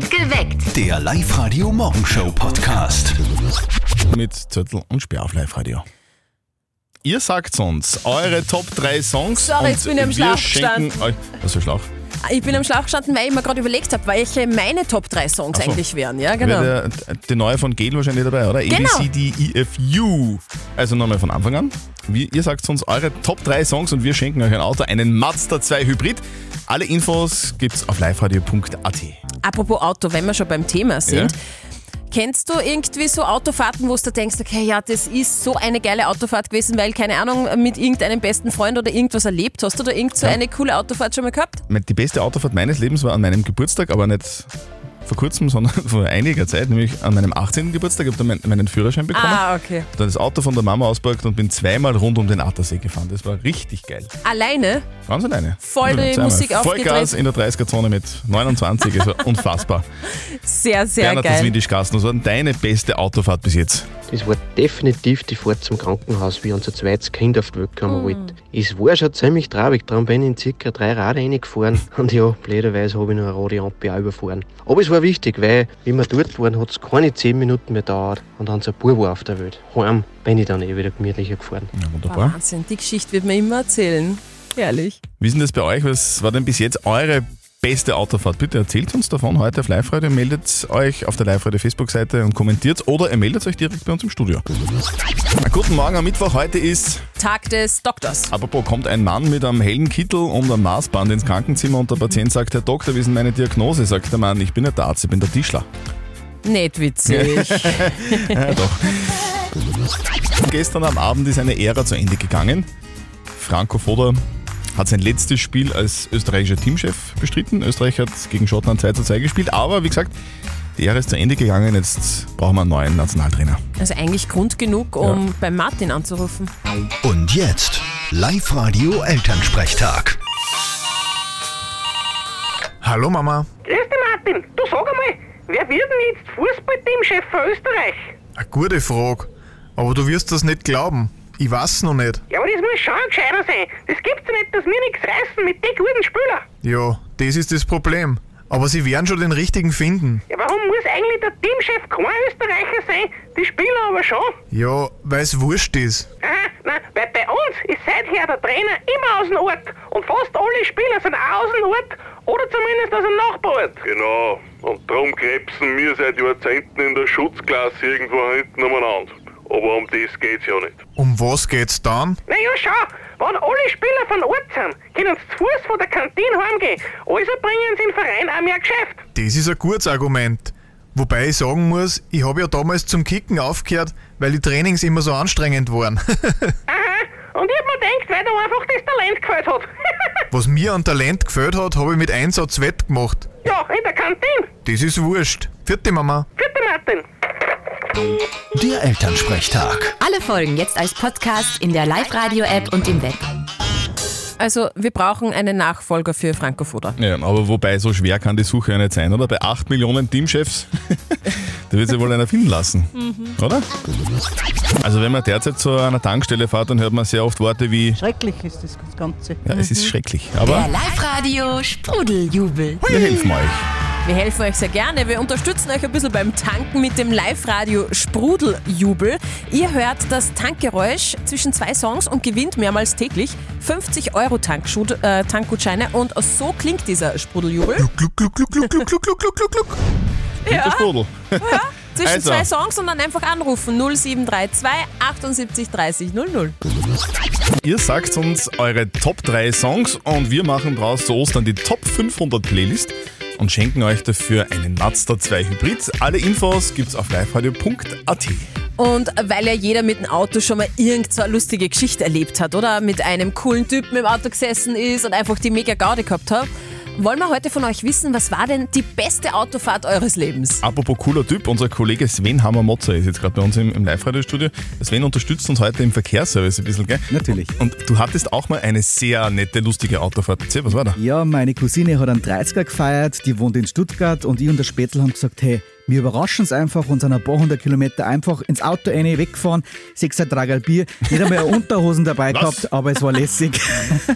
Geweckt. Der Live-Radio-Morgenshow-Podcast. mit Zettel und Sperr auf Live-Radio. Ihr sagt uns eure Top 3 Songs. Sorry, und jetzt bin ich am wir Schlauch schenken gestanden. euch. Was für Schlauch? Ich bin am Schlauch gestanden, weil ich mir gerade überlegt habe, welche meine Top 3 Songs so. eigentlich wären. Ja, genau. Wäre der, die neue von Gel wahrscheinlich dabei, oder? Genau. A, B, C, D, E, F, U. Also nochmal von Anfang an. Wie, ihr sagt uns eure Top 3 Songs und wir schenken euch ein Auto, einen Mazda 2 Hybrid. Alle Infos gibt's auf liveradio.at. Apropos Auto, wenn wir schon beim Thema sind. Kennst du irgendwie so Autofahrten, wo du denkst, okay, ja, das ist so eine geile Autofahrt gewesen, weil, keine Ahnung, mit irgendeinem besten Freund oder irgendwas erlebt hast? du da irgend so Ja. eine coole Autofahrt schon mal gehabt? Die beste Autofahrt meines Lebens war an meinem Geburtstag, aber nicht vor kurzem, sondern vor einiger Zeit, nämlich an meinem 18. Geburtstag. Ich habe da meinen, meinen Führerschein bekommen. Ah, okay. Dann das Auto von der Mama ausgepackt und bin zweimal rund um den Attersee gefahren. Das war richtig geil. Alleine? Ganz alleine. Voll die. Musik Vollgas aufgedreht. in der 30er-Zone mit 29, also unfassbar. Sehr, sehr Bernhard, das geil. Windisch Gasten, was war denn deine beste Autofahrt bis jetzt? Das war definitiv die Fahrt zum Krankenhaus, wie unser zweites Kind auf die Welt kommen wollte. Es war schon ziemlich traurig, darum bin ich in circa drei Rad reingefahren und ja, blöderweise habe ich noch eine rote Ampel auch überfahren. Aber es war wichtig, weil, wie wir dort waren, hat es keine 10 Minuten mehr gedauert und dann so ein Bub war auf der Welt. Heim bin ich dann eh wieder gemütlicher gefahren. Ja, wunderbar. Wahnsinn, die Geschichte wird mir immer erzählen. Herrlich. Wie ist denn das bei euch? Was war denn bis jetzt eure beste Autofahrt? Bitte erzählt uns davon heute auf Live-Radio. Meldet euch auf der Live-Radio Facebook-Seite und kommentiert oder ihr meldet euch direkt bei uns im Studio. Na, guten Morgen am Mittwoch. Heute ist Tag des Doktors. Apropos, kommt ein Mann mit einem hellen Kittel und einem Maßband ins Krankenzimmer und der Patient sagt, Herr Doktor, wie ist denn meine Diagnose? Sagt der Mann, ich bin nicht der Arzt, ich bin der Tischler. Nicht witzig. Ja, doch. Gestern am Abend ist eine Ära zu Ende gegangen. Franco Foda hat sein letztes Spiel als österreichischer Teamchef bestritten. Österreich hat gegen Schottland 2 zu 2 gespielt, aber wie gesagt, die Ära ist zu Ende gegangen. Jetzt brauchen wir einen neuen Nationaltrainer. Also eigentlich Grund genug, um beim Martin anzurufen. Und jetzt Live-Radio Elternsprechtag. Hallo Mama. Grüß dich, Martin. Du sag einmal, wer wird denn jetzt Fußballteamchef für Österreich? Eine gute Frage. Aber du wirst das nicht glauben. Ich weiß noch nicht. Ja, aber das muss schon ein Gescheiter sein. Das gibt's ja nicht, dass wir nichts reißen mit den guten Spielern. Ja, das ist das Problem. Aber sie werden schon den richtigen finden. Ja, warum muss eigentlich der Teamchef kein Österreicher sein? Die spielen aber schon. Ja, weil's wurscht ist. Aha, nein, weil bei uns ist seither der Trainer immer aus dem Ort. Und fast alle Spieler sind auch aus dem Ort oder zumindest aus dem Nachbarort. Genau. Und darum krebsen wir seit Jahrzehnten in der Schutzklasse irgendwo hinten umeinander. Aber um das geht's ja nicht. Um was geht's dann? Naja, schau, wenn alle Spieler von Ort sind, können sie zu Fuß von der Kantine heimgehen. Also bringen sie im Verein auch mehr Geschäft. Das ist ein gutes Argument. Wobei ich sagen muss, ich habe ja damals zum Kicken aufgehört, weil die Trainings immer so anstrengend waren. Aha, und ich hab mir gedacht, weil da einfach das Talent gefällt hat. was mir an Talent gefällt hat, habe ich mit Einsatz wett gemacht. ja, in der Kantine. Das ist wurscht. Vierte Mama. Vierte Martin. Der Elternsprechtag. Alle Folgen jetzt als Podcast in der Live-Radio-App und im Web. Also wir brauchen einen Nachfolger für Franco Foda. Ja, aber wobei, so schwer kann die Suche ja nicht sein, oder? Bei 8 Millionen Teamchefs, da wird sich wohl einer finden lassen, oder? Also wenn man derzeit zu einer Tankstelle fährt, dann hört man sehr oft Worte wie, Schrecklich ist das Ganze. ja, es ist schrecklich, Der aber Live-Radio Sprudeljubel. wir helfen euch. Wir helfen euch sehr gerne. Wir unterstützen euch ein bisschen beim Tanken mit dem Live-Radio Sprudeljubel. Ihr hört das Tankgeräusch zwischen zwei Songs und gewinnt mehrmals täglich 50 Euro äh, Tankgutscheine. Und so klingt dieser Sprudeljubel. Gluck, gluck, gluck, gluck, gluck, gluck, gluck, gluck, gluck, gluck. Ja. Der Sprudel. Zwischen Also. zwei Songs und dann einfach anrufen 0732 78 30 00. Ihr sagt uns eure Top 3 Songs und wir machen draus zu Ostern die Top 500 Playlist und schenken euch dafür einen Mazda 2 Hybrid. Alle Infos gibt's auf liveradio.at. Und weil ja jeder mit dem Auto schon mal irgend so eine lustige Geschichte erlebt hat oder mit einem coolen Typen im Auto gesessen ist und einfach die mega Gaude gehabt hat, wollen wir heute von euch wissen, was war denn die beste Autofahrt eures Lebens? Apropos cooler Typ, unser Kollege Sven Hammer-Motzer ist jetzt gerade bei uns im, im Live-Radio-Studio. Sven unterstützt uns heute im Verkehrsservice ein bisschen, gell? Natürlich. Und du hattest auch mal eine sehr nette, lustige Autofahrt. Erzähl, was war da? Ja, meine Cousine hat einen 30er gefeiert, die wohnt in Stuttgart und ich und der Spätzl haben gesagt, hey, wir überraschen es einfach und sind ein paar hundert Kilometer einfach ins Auto rein, weggefahren, sechser Tragal Bier, nicht einmal eine Unterhosen dabei Was? gehabt, aber es war lässig.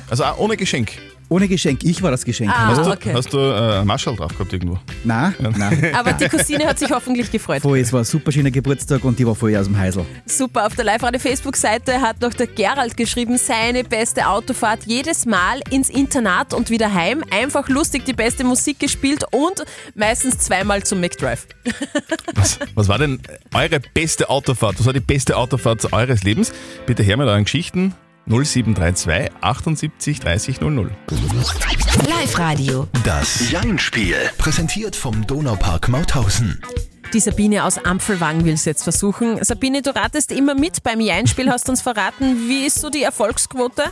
Also auch ohne Geschenk. Ohne Geschenk, ich war das Geschenk. Ah, Hast du, okay. hast du äh, Marschall drauf gehabt irgendwo? Nein, nein. Aber die Cousine hat sich hoffentlich gefreut. Voll, es war ein super schöner Geburtstag und die war voll aus dem Heisel. Super, auf der Live-Radio-Facebook-Seite hat noch der Gerald geschrieben, seine beste Autofahrt jedes Mal ins Internat und wieder heim. Einfach lustig, die beste Musik gespielt und meistens zweimal zum McDrive. Was, was war denn eure beste Autofahrt? Was war die beste Autofahrt eures Lebens? Bitte her mit euren Geschichten. 0732 78 30 00. Live-Radio. Das Jein-Spiel. Präsentiert vom Donaupark Mauthausen. Die Sabine aus Ampfelwang will es jetzt versuchen. Sabine, du ratest immer mit beim Jein-Spiel, hast uns verraten. Wie ist so die Erfolgsquote?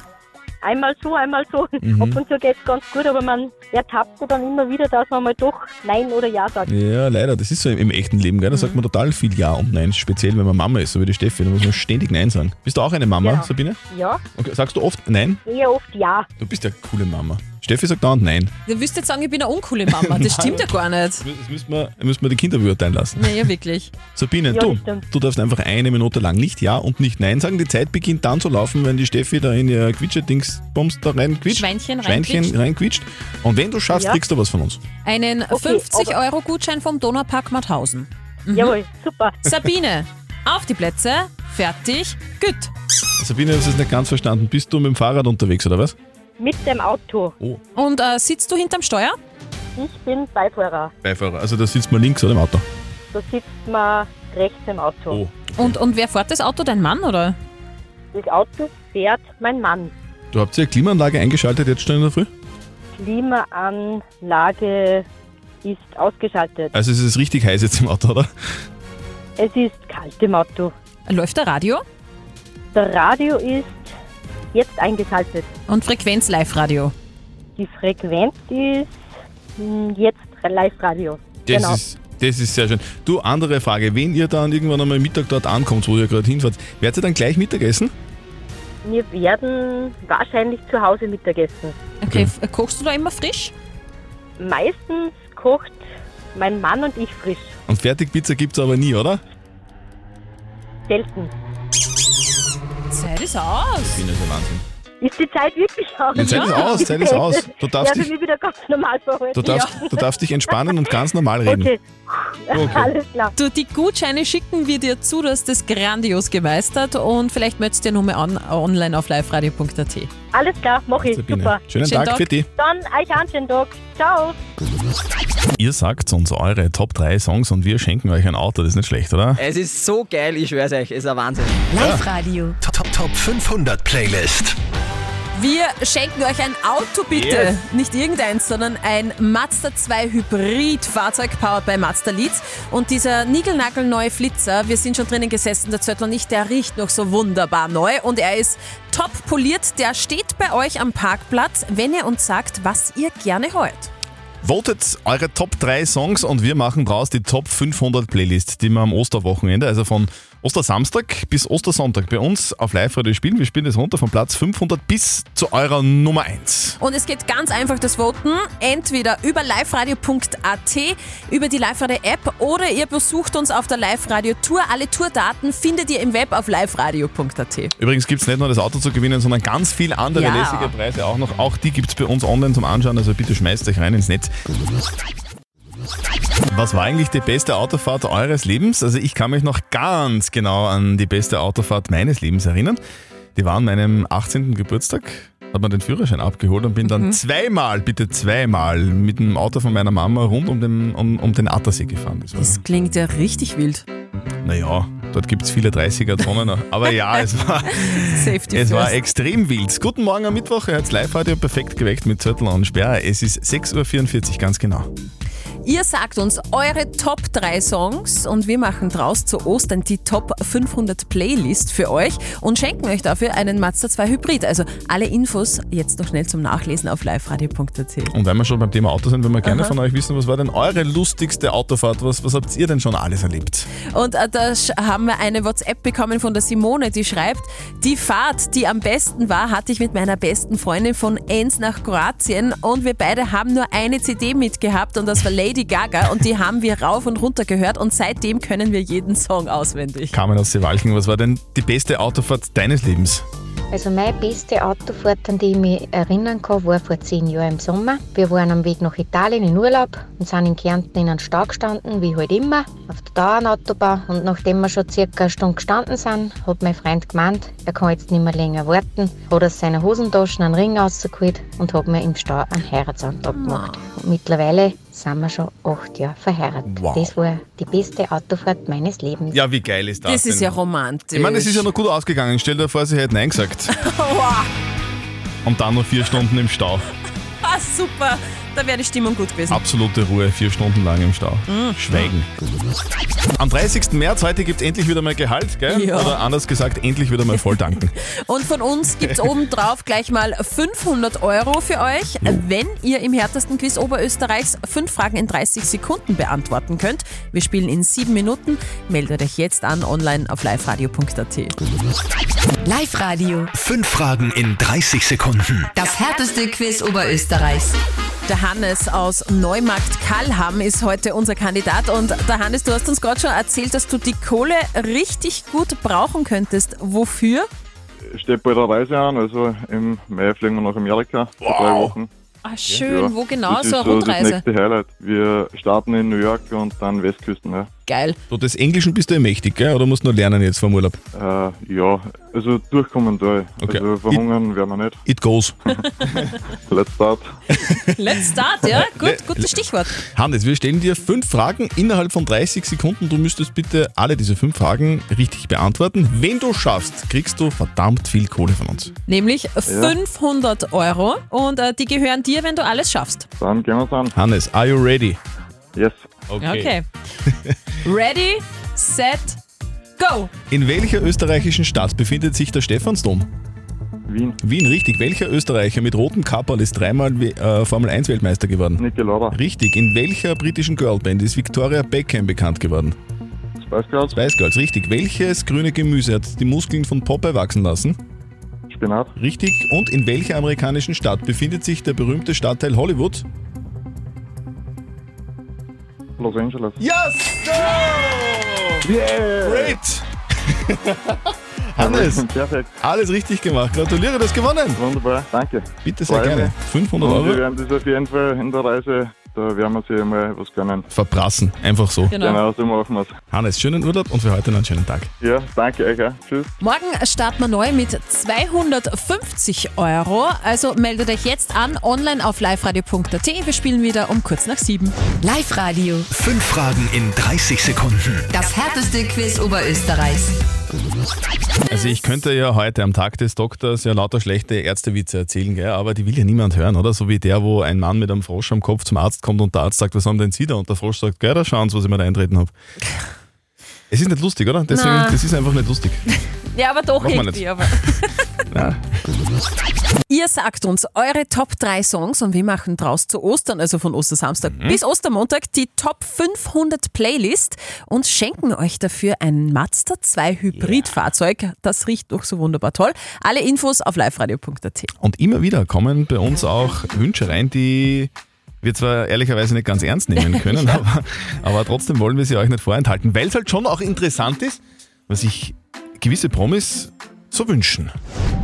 Einmal so, einmal so. Ab und zu geht es ganz gut, aber man ertappt sich dann immer wieder, dass man mal doch Nein oder Ja sagt. Ja, leider, das ist so im, im echten Leben, gell? Da sagt man total viel Ja und Nein, speziell wenn man Mama ist, so wie die Steffi, da muss man ständig Nein sagen. Bist du auch eine Mama, Ja. Sabine? Ja, Okay, sagst du oft Nein? eher oft Ja. Du bist ja eine coole Mama. Steffi sagt dauernd Nein. Du wirst jetzt sagen, ich bin eine uncoole Mama. Das stimmt ja gar nicht. Das müssen wir, müssen wir die Kinder beurteilen lassen. Naja, wirklich. Sabine, Ja, du, das stimmt. du darfst einfach eine Minute lang nicht Ja und nicht Nein sagen. Die Zeit beginnt dann zu laufen, wenn die Steffi da in ihr Quietsche-Dingsbums da reinquitscht. Schweinchen Schweinchen reinquitscht. Und wenn du schaffst, Ja. kriegst du was von uns. Einen Okay, 50-Euro-Gutschein vom Donaupark Mauthausen. Jawohl, super. Sabine, auf die Plätze, fertig, gut. Sabine, du hast es nicht ganz verstanden. Bist du mit dem Fahrrad unterwegs oder was? Mit dem Auto. Oh, Und äh, sitzt du hinterm Steuer? Ich bin Beifahrer. Beifahrer. Also da sitzt man links oder im Auto. Da sitzt man rechts im Auto. Oh. Und, und wer fährt das Auto? Dein Mann, oder? Das Auto fährt mein Mann. Du habt ja Klimaanlage eingeschaltet jetzt schon in der Früh? Klimaanlage ist ausgeschaltet. Also es ist richtig heiß jetzt im Auto, oder? Es ist kalt im Auto. Läuft der Radio? Der Radio ist jetzt eingeschaltet. Und Frequenz Live-Radio. Die Frequenz ist hm, jetzt Live-Radio. Das, Genau. ist, das ist sehr schön. Du, andere Frage. Wenn ihr dann irgendwann einmal Mittag dort ankommt, wo ihr gerade hinfahrt, werdet ihr dann gleich Mittagessen? Wir werden wahrscheinlich zu Hause Mittagessen. Okay, f- kochst du da immer frisch? Meistens kocht mein Mann und ich frisch. Und Fertigpizza gibt es aber nie, oder? Selten. Ist aus. Bin ja der Wahnsinn. Ist die Zeit wirklich aus? Die Zeit ist aus, Zeit ist aus. Du darfst ja, dich- mich wieder ganz normal verhalten. Du darfst, du darfst dich entspannen und ganz normal reden. Okay. Okay. Alles klar. Du, die Gutscheine schicken wir dir zu, du hast das grandios gemeistert und vielleicht meldest du dir nochmal an, online auf liveradio.at. Alles klar, mach ich. Sabine, Super. schönen, Schönen Tag, Tag. für dich. Dann euch einen schönen Tag. Ciao. Ihr sagt uns eure Top 3 Songs und wir schenken euch ein Auto. Das ist nicht schlecht, oder? Es ist so geil, ich schwör's euch, es ist ein Wahnsinn. Live-Radio. Top, Top, Top 500 Playlist. Wir schenken euch ein Auto, bitte. Yes. Nicht irgendeins, sondern ein Mazda 2 Hybrid-Fahrzeug powered by Mazda Leads. Und dieser niegelnagelneue Flitzer, wir sind schon drinnen gesessen, der Zöttl nicht, der riecht noch so wunderbar neu und er ist top poliert. Der steht bei euch am Parkplatz, wenn ihr uns sagt, was ihr gerne hört. Votet eure Top 3 Songs und wir machen draus die Top 500 Playlist, die wir am Osterwochenende, also von Ostersamstag bis Ostersonntag bei uns auf Live-Radio spielen. Wir spielen das runter von Platz 500 bis zu eurer Nummer 1. Und es geht ganz einfach das Voten. Entweder über liveradio.at, über die Live-Radio-App oder ihr besucht uns auf der Live-Radio-Tour. Alle Tourdaten findet ihr im Web auf liveradio.at. Übrigens gibt es nicht nur das Auto zu gewinnen, sondern ganz viele andere Ja. lässige Preise auch noch. Auch die gibt es bei uns online zum Anschauen, also bitte schmeißt euch rein ins Netz. Was war eigentlich die beste Autofahrt eures Lebens? Also ich kann mich noch ganz genau an die beste Autofahrt meines Lebens erinnern. Die war an meinem 18. Geburtstag, hat man den Führerschein abgeholt und bin dann zweimal, bitte zweimal, mit dem Auto von meiner Mama rund um den, um, um den Attersee gefahren. Das Das klingt ja richtig wild. naja, dort gibt es viele 30er-Zonen. Aber ja, es war, Safety es war extrem wild. Guten Morgen am Mittwoch, ihr hört Live-Radio perfekt geweckt mit Zettel und Sperr. Es ist 6.44 Uhr, ganz genau. Ihr sagt uns eure Top 3 Songs und wir machen draus zu Ostern die Top 500 Playlist für euch und schenken euch dafür einen Mazda 2 Hybrid. Also alle Infos jetzt noch schnell zum Nachlesen auf liveradio.at. Und weil wir schon beim Thema Auto sind, wenn wir gerne von euch wissen, was war denn eure lustigste Autofahrt? Was, was habt ihr denn schon alles erlebt? Und äh, da haben wir eine WhatsApp bekommen von der Simone, die schreibt, die Fahrt, die am besten war, hatte ich mit meiner besten Freundin von Enns nach Kroatien und wir beide haben nur eine CD mitgehabt und das war Lady Gaga und die haben wir rauf und runter gehört und seitdem können wir jeden Song auswendig. Carmen aus Seewalchen, was war denn die beste Autofahrt deines Lebens? Also meine beste Autofahrt, an die ich mich erinnern kann, war vor zehn Jahren im Sommer. Wir waren am Weg nach Italien in Urlaub und sind in Kärnten in einem Stau gestanden, wie halt immer, auf der Dauernautobahn. Und nachdem wir schon circa eine Stunde gestanden sind, hat mein Freund gemeint, er kann jetzt nicht mehr länger warten, hat aus seiner Hosentasche einen Ring rausgeholt und hat mir im Stau einen Heiratsantrag gemacht. Und mittlerweile sind wir schon acht Jahre verheiratet. Wow. Das war die beste Autofahrt meines Lebens. Ja, wie geil ist das? Das ist denn? ja romantisch. Ich meine, es ist ja noch gut ausgegangen. Stell dir vor, sie hätten Nein gesagt. Wow. Und dann noch vier Stunden im Stau. Ah, super. Da wäre die Stimmung gut gewesen. Absolute Ruhe, vier Stunden lang im Stau. Mhm. Schweigen. Am 30. März, heute gibt es endlich wieder mal Gehalt, gell? Ja. Oder anders gesagt, endlich wieder mal voll tanken. Und von uns gibt es obendrauf gleich mal 500 Euro für euch, wenn ihr im härtesten Quiz Oberösterreichs fünf Fragen in 30 Sekunden beantworten könnt. Wir spielen in sieben Minuten. Meldet euch jetzt an online auf liveradio.at. Live-Radio. Fünf Fragen in 30 Sekunden. Das härteste Quiz Oberösterreichs. Der Hannes aus Neumarkt Kallham ist heute unser Kandidat. Und der Hannes, du hast uns gerade schon erzählt, dass du die Kohle richtig gut brauchen könntest. Wofür? steht bald eine Reise an, also im Mai fliegen wir nach Amerika für drei Wochen. Ah, schön. Wo genau? Das So ist eine so das Rundreise. nächste Highlight. Wir starten in New York und dann Westküsten. Ja, Geil. Du, des Englischen bist du ja mächtig, gell? Oder musst du nur lernen jetzt vom Urlaub? äh, ja also durchkommen da. Okay. Also verhungern werden wir nicht. It goes. Let's start. Let's start, ja? Gut, gutes Stichwort. Hannes, wir stellen dir fünf Fragen innerhalb von 30 Sekunden. Du müsstest bitte alle diese fünf Fragen richtig beantworten. Wenn du schaffst, kriegst du verdammt viel Kohle von uns. Nämlich 500 Euro. Und äh, die gehören dir, wenn du alles schaffst. Dann gehen wir an. Hannes, are you ready? Yes. Okay. Ready, set, go. In welcher österreichischen Stadt befindet sich der Stephansdom? Wien. Wien, richtig. Welcher Österreicher mit rotem Kapperl ist dreimal äh, Formel 1 Weltmeister geworden? Niki Lauda. Richtig. In welcher britischen Girlband ist Victoria Beckham bekannt geworden? Spice Girls. Spice Girls, richtig. Welches grüne Gemüse hat die Muskeln von Popeye wachsen lassen? Spinat. Richtig. Und in welcher amerikanischen Stadt befindet sich der berühmte Stadtteil Hollywood? Los Angeles. Yes! Great! Hannes, Perfekt. alles richtig gemacht. Gratuliere, du hast gewonnen. Wunderbar. Danke. Bitte sehr Freue gerne. mich. 500 Und wir Euro werden das auf jeden Fall in der Reise, da werden wir sich mal was gönnen. verprassen. Einfach so. Genau. Genau, so machen wir es. Hannes, schönen Urlaub und für heute noch einen schönen Tag. Ja, danke euch. auch. Tschüss. Morgen starten wir neu mit 250 Euro. Also meldet euch jetzt an online auf liveradio.at. Wir spielen wieder um kurz nach sieben. Live-Radio. Fünf Fragen in 30 Sekunden. Das härteste Quiz Oberösterreichs. Also ich könnte ja heute am Tag des Doktors ja lauter schlechte Ärztewitze erzählen, gell? aber die will ja niemand hören, oder? So wie der, wo ein Mann mit einem Frosch am Kopf zum Arzt kommt und der Arzt sagt, was haben denn Sie da? Und der Frosch sagt, gell, da schauen Sie, was ich mir da eintreten habe. Es ist nicht lustig, oder? Deswegen, das ist einfach nicht lustig. Ja, aber doch wir irgendwie. Aber. Ja. Ihr sagt uns eure Top 3 Songs und wir machen draus zu Ostern, also von Ostersamstag Mhm. bis Ostermontag, die Top 500 Playlist und schenken euch dafür ein Mazda 2 Hybridfahrzeug. Das riecht doch so wunderbar toll. Alle Infos auf liveradio.at. Und immer wieder kommen bei uns auch Wünsche rein, die wir zwar ehrlicherweise nicht ganz ernst nehmen können, aber, aber trotzdem wollen wir sie euch nicht vorenthalten, weil es halt schon auch interessant ist, was sich gewisse Promis so wünschen.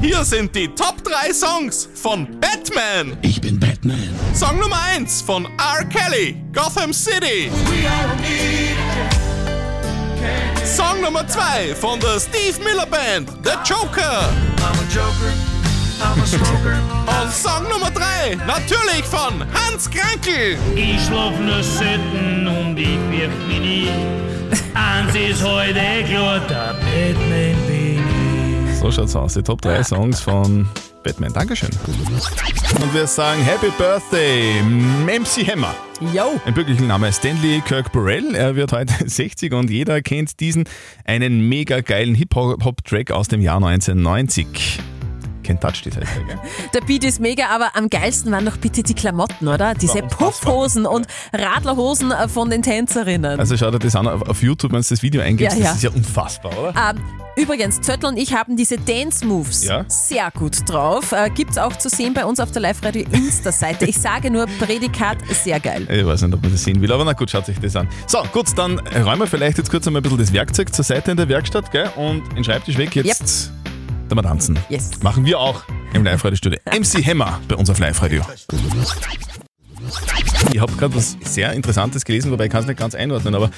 Hier sind die Top 3 Songs von Batman. Ich bin Batman. Song Nummer 1 von R. Kelly, Gotham City. Song Nummer 2 von der Steve Miller Band, The Joker. Und Song Nummer 3 natürlich von Hans Krankel. Ich schlaf nur selten und ich wirk mich nie. Eins ist heute klar, der Batman. So schaut's aus, die Top 3 Songs von Batman. Dankeschön. Und wir sagen Happy Birthday, MC Hammer. Yo. Ein bürgerlicher Name ist Stanley Kirk Burrell. Er wird heute 60 und jeder kennt diesen, einen mega geilen Hip-Hop-Track aus dem Jahr 1990. Kentucky heißt der, gell? Der Beat ist mega, aber am geilsten waren doch bitte die Klamotten, oder? Diese. Puffhosen und Radlerhosen äh, von den Tänzerinnen. Also schau dir das an auf auf YouTube, wenn du das Video eingibst. Ja, ja. Das ist ja unfassbar, oder? Ähm, übrigens, Zöttl und ich haben diese Dance Moves Ja. sehr gut drauf. Äh, gibt's auch zu sehen bei uns auf der Live-Radio Insta-Seite. Ich sage nur Prädikat, sehr geil. Ich weiß nicht, ob man das sehen will, aber na gut, schaut sich das an. So, gut, dann räumen wir vielleicht jetzt kurz einmal ein bisschen das Werkzeug zur Seite in der Werkstatt, gell? Und den Schreibtisch weg. Jetzt Da mal tanzen. Yes. Machen wir auch im Live-Radio-Studio. MC Hammer bei uns auf Live-Radio. Ich habe gerade was sehr Interessantes gelesen, wobei ich kann es nicht ganz einordnen, aber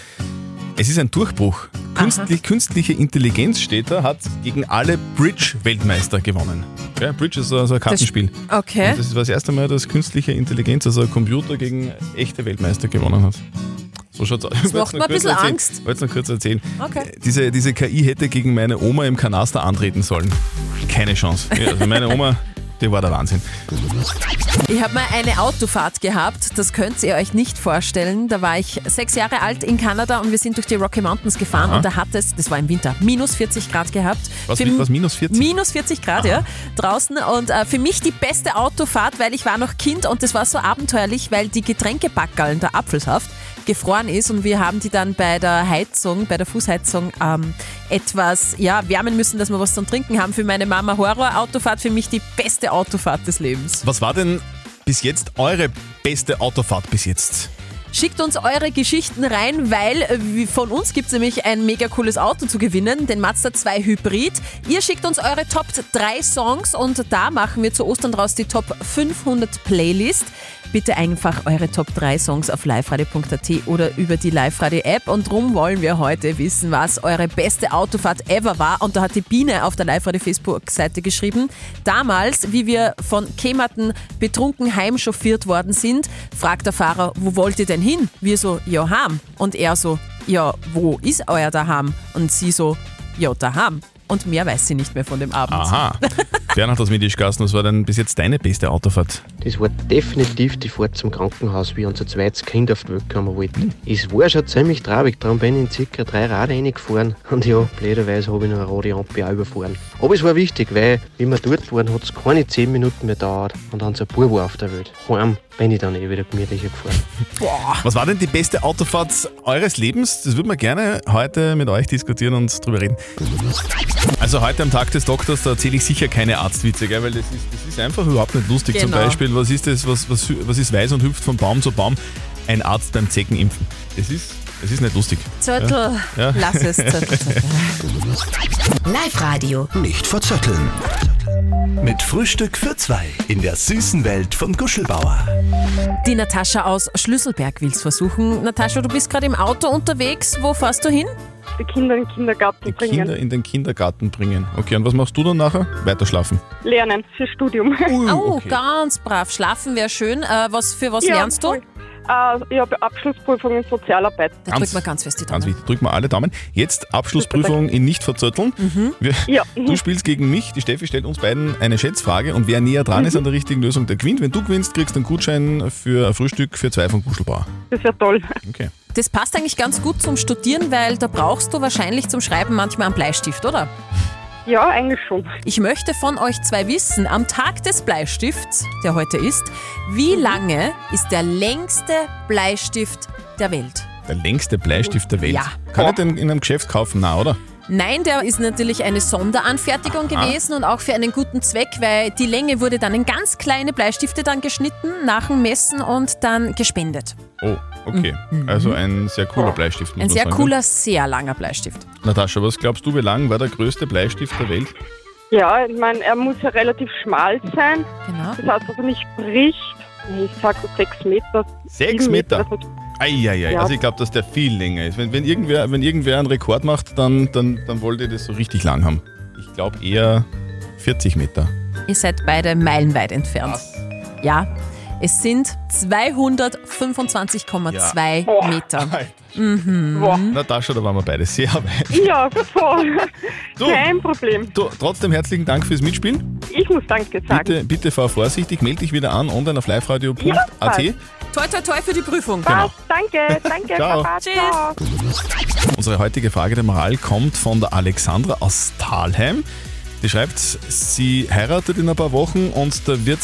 es ist ein Durchbruch. Künstlich, künstliche Intelligenz steht da, hat gegen alle Bridge-Weltmeister gewonnen. Ja, Bridge ist so so ein Kartenspiel. Okay. Und das war das erste Mal, dass künstliche Intelligenz, also ein Computer, gegen echte Weltmeister gewonnen hat. So schaut's aus. Das macht mir ein bisschen Angst. Ich wollte es noch kurz erzählen. Okay. Diese, diese KI hätte gegen meine Oma im Kanaster antreten sollen. Keine Chance. Ja, also meine Oma, die war der Wahnsinn. Ich habe mal eine Autofahrt gehabt, das könnt ihr euch nicht vorstellen. Da war ich sechs Jahre alt in Kanada und wir sind durch die Rocky Mountains gefahren Aha. und da hat es, das war im Winter, minus 40 Grad gehabt. Was, Für- was, minus 40? Minus 40 Grad, ja, draußen. Und äh, für mich die beste Autofahrt, weil ich war noch Kind und das war so abenteuerlich, weil die Getränkebackerl, der Apfelsaft, gefroren ist und wir haben die dann bei der Heizung, bei der Fußheizung ähm, etwas ja, wärmen müssen, dass wir was zum Trinken haben. Für meine Mama Horror-Autofahrt, für mich die beste Autofahrt des Lebens. Was war denn bis jetzt eure beste Autofahrt bis jetzt? Schickt uns eure Geschichten rein, weil äh, von uns gibt es nämlich ein mega cooles Auto zu gewinnen, den Mazda 2 Hybrid. Ihr schickt uns eure Top 3 Songs und da machen wir zu Ostern draus die Top 500 Playlist. Bitte einfach eure Top 3 Songs auf liveradio.at oder über die Live-Radio-App. Und drum wollen wir heute wissen, was eure beste Autofahrt ever war. Und da hat die Biene auf der Live-Radio-Facebook-Seite geschrieben, damals, wie wir von Kematen betrunken heimchauffiert worden sind, fragt der Fahrer, wo wollt ihr denn hin? Wir so, ja, heim. Und er so, ja, wo ist euer daheim? Und sie so, ja, daheim. Und mehr weiß sie nicht mehr von dem Abend. Aha. Bernhard aus Medischgassen, was war denn bis jetzt deine beste Autofahrt? Das war definitiv die Fahrt zum Krankenhaus, wie unser zweites Kind auf die Welt kommen wollte. Es war schon ziemlich traurig, darum bin ich in circa drei Rad reingefahren und ja, blöderweise habe ich noch eine rote Ampel auch überfahren. Aber es war wichtig, weil, wie wir dort waren, hat es keine 10 Minuten mehr gedauert und dann so ein Bub war auf der Welt. Heim bin ich dann eh wieder gemütlicher gefahren. Was war denn die beste Autofahrt eures Lebens? Das würden wir gerne heute mit euch diskutieren und drüber reden. Also heute am Tag des Doktors, da erzähle ich sicher keine Arztwitze, gell? weil das ist, das ist einfach überhaupt nicht lustig. Zum Genau. Beispiel, was ist das, was, was, was ist weiß und hüpft von Baum zu Baum? Ein Arzt beim Zeckenimpfen. Das ist, das ist nicht lustig. Zörtel, Ja. lass es, Zörtel, Zörtel. Live-Radio. Nicht verzetteln. Mit Frühstück für zwei in der süßen Welt von Guschelbauer. Die Natascha aus Schlüsselberg will es versuchen. Natascha, du bist gerade im Auto unterwegs. Wo fährst du hin? Die Kinder in den Kindergarten bringen. Kinder in den Kindergarten bringen. Okay, und was machst du dann nachher? Weiter schlafen. Lernen für Studium. Oh, okay. ganz brav. Schlafen wäre schön. Äh, was, für was Ja, lernst du? voll. Äh, ich habe Abschlussprüfung in Sozialarbeit. Da drücken wir ganz fest die Ganz Daumen. wichtig, drücken wir alle Daumen. Jetzt Abschlussprüfung in nicht verzötteln. Wir, Ja. Du spielst gegen mich, die Steffi stellt uns beiden eine Schätzfrage und wer näher dran ist an der richtigen Lösung, der gewinnt. Wenn du gewinnst, kriegst du einen Gutschein für ein Frühstück für zwei von Kuschelbauer. Das wäre toll. Okay. Das passt eigentlich ganz gut zum Studieren, weil da brauchst du wahrscheinlich zum Schreiben manchmal einen Bleistift, oder? Ja, eigentlich schon. Ich möchte von euch zwei wissen, am Tag des Bleistifts, der heute ist, wie lange ist der längste Bleistift der Welt? Der längste Bleistift der Welt. Ja. Kann ich den in einem Geschäft kaufen? Na, oder? Nein, der ist natürlich eine Sonderanfertigung gewesen und auch für einen guten Zweck, weil die Länge wurde dann in ganz kleine Bleistifte dann geschnitten, nach dem Messen und dann gespendet. Oh, okay. Also ein sehr cooler Bleistift. muss Mhm. Ein man sehr sagen. cooler, sehr langer Bleistift. Natascha, was glaubst du, wie lang war der größte Bleistift der Welt? Ja, ich meine, er muss ja relativ schmal sein. Genau. Das heißt, dass er nicht bricht. Ich sag so sechs Meter. Sechs Meter? Also, Eieiei, Ja. also ich glaube, dass der viel länger ist. Wenn, wenn, irgendwer, wenn irgendwer einen Rekord macht, dann, dann, dann wollte das so richtig lang haben. Ich glaube eher 40 Meter. Ihr seid beide meilenweit entfernt. Ja, es sind 225,2 Ja. Meter. Mhm. Natascha, da waren wir beide sehr weit. ja, voll. Du. Kein Problem. Du, trotzdem herzlichen Dank fürs Mitspielen. Ich muss Danke sagen. Bitte, bitte fahr vorsichtig, melde dich wieder an online auf liveradio.at. Ja, passt. Toi, toi, toi für die Prüfung. Genau. Danke, danke, Ciao. Papa. Tschüss. Ciao. Unsere heutige Frage der Moral kommt von der Alexandra aus Thalheim. Die schreibt, sie heiratet in ein paar Wochen und da wird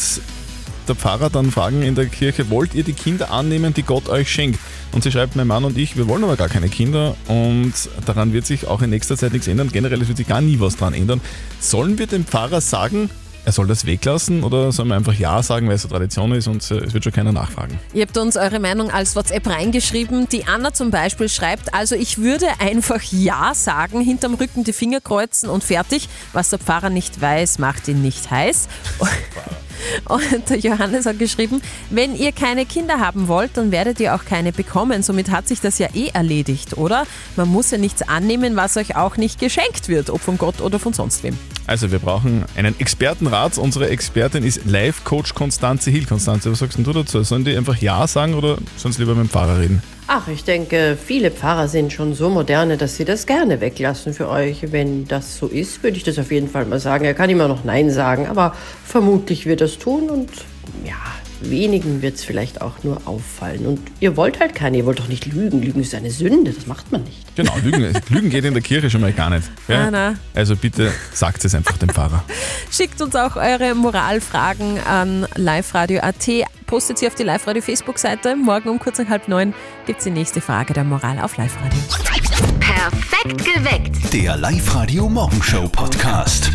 der Pfarrer dann fragen in der Kirche, wollt ihr die Kinder annehmen, die Gott euch schenkt? Und sie schreibt, mein Mann und ich, wir wollen aber gar keine Kinder und daran wird sich auch in nächster Zeit nichts ändern. Generell wird sich gar nie was dran ändern. Sollen wir dem Pfarrer sagen, Er soll das weglassen oder soll man einfach Ja sagen, weil es eine Tradition ist und äh, es wird schon keiner nachfragen? Ihr habt uns eure Meinung als WhatsApp reingeschrieben. Die Anna zum Beispiel schreibt, also ich würde einfach Ja sagen, hinterm Rücken die Finger kreuzen und fertig. Was der Pfarrer nicht weiß, macht ihn nicht heiß. Und der Johannes hat geschrieben, wenn ihr keine Kinder haben wollt, dann werdet ihr auch keine bekommen. Somit hat sich das ja eh erledigt, oder? Man muss ja nichts annehmen, was euch auch nicht geschenkt wird, ob von Gott oder von sonst wem. Also wir brauchen einen Expertenrat. Unsere Expertin ist Live-Coach Konstanze Hill. Konstanze, was sagst du dazu? Sollen die einfach Ja sagen oder sollen sie lieber mit dem Pfarrer reden? Ach, ich denke, viele Pfarrer sind schon so moderne, dass sie das gerne weglassen für euch. Wenn das so ist, würde ich das auf jeden Fall mal sagen. Er kann immer noch Nein sagen, aber vermutlich wird er es tun und ja, wenigen wird es vielleicht auch nur auffallen. Und ihr wollt halt keine, ihr wollt doch nicht lügen. Lügen ist eine Sünde, das macht man nicht. Genau, Lügen, Lügen geht in der Kirche schon mal gar nicht. Ja? Ah, na. Also bitte sagt es einfach dem Pfarrer. Schickt uns auch eure Moralfragen an liveradio.at. Postet sie auf die Live-Radio Facebook-Seite. Morgen um kurz nach halb neun gibt es die nächste Frage der Moral auf Live-Radio. Perfekt geweckt. Der Live-Radio Morgenshow Podcast.